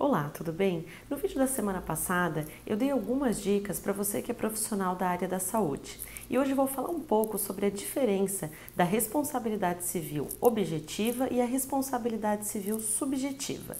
Olá, tudo bem? No vídeo da semana passada eu dei algumas dicas para você que é profissional da área da saúde e hoje vou falar um pouco sobre a diferença da responsabilidade civil objetiva e a responsabilidade civil subjetiva.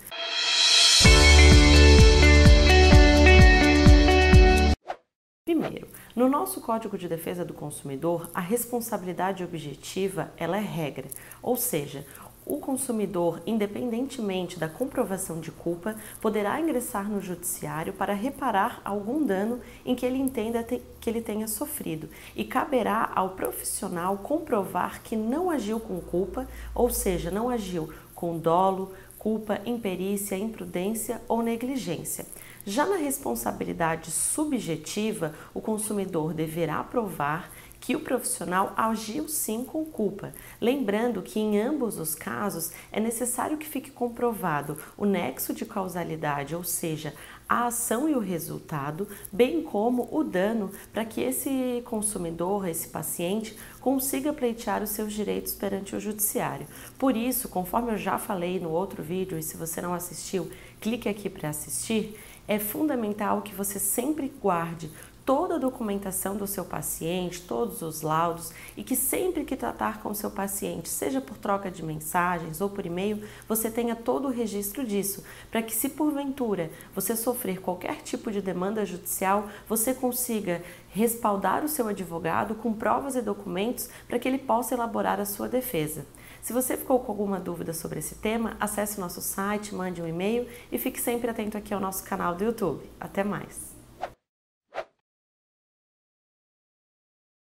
Primeiro, no nosso Código de Defesa do Consumidor, a responsabilidade objetiva ela é regra, ou seja, o consumidor, independentemente da comprovação de culpa, poderá ingressar no judiciário para reparar algum dano em que ele entenda que ele tenha sofrido e caberá ao profissional comprovar que não agiu com culpa, ou seja, não agiu com dolo, culpa, imperícia, imprudência ou negligência. Já na responsabilidade subjetiva, o consumidor deverá provar que o profissional agiu sim com culpa. Lembrando que em ambos os casos é necessário que fique comprovado o nexo de causalidade, ou seja, a ação e o resultado, bem como o dano, para que esse consumidor, esse paciente, consiga pleitear os seus direitos perante o judiciário. Por isso, conforme eu já falei no outro vídeo, e se você não assistiu, clique aqui para assistir, é fundamental que você sempre guarde toda a documentação do seu paciente, todos os laudos e que sempre que tratar com o seu paciente, seja por troca de mensagens ou por e-mail, você tenha todo o registro disso, para que se porventura você sofrer qualquer tipo de demanda judicial, você consiga respaldar o seu advogado com provas e documentos para que ele possa elaborar a sua defesa. Se você ficou com alguma dúvida sobre esse tema, acesse o nosso site, mande um e-mail e fique sempre atento aqui ao nosso canal do YouTube. Até mais!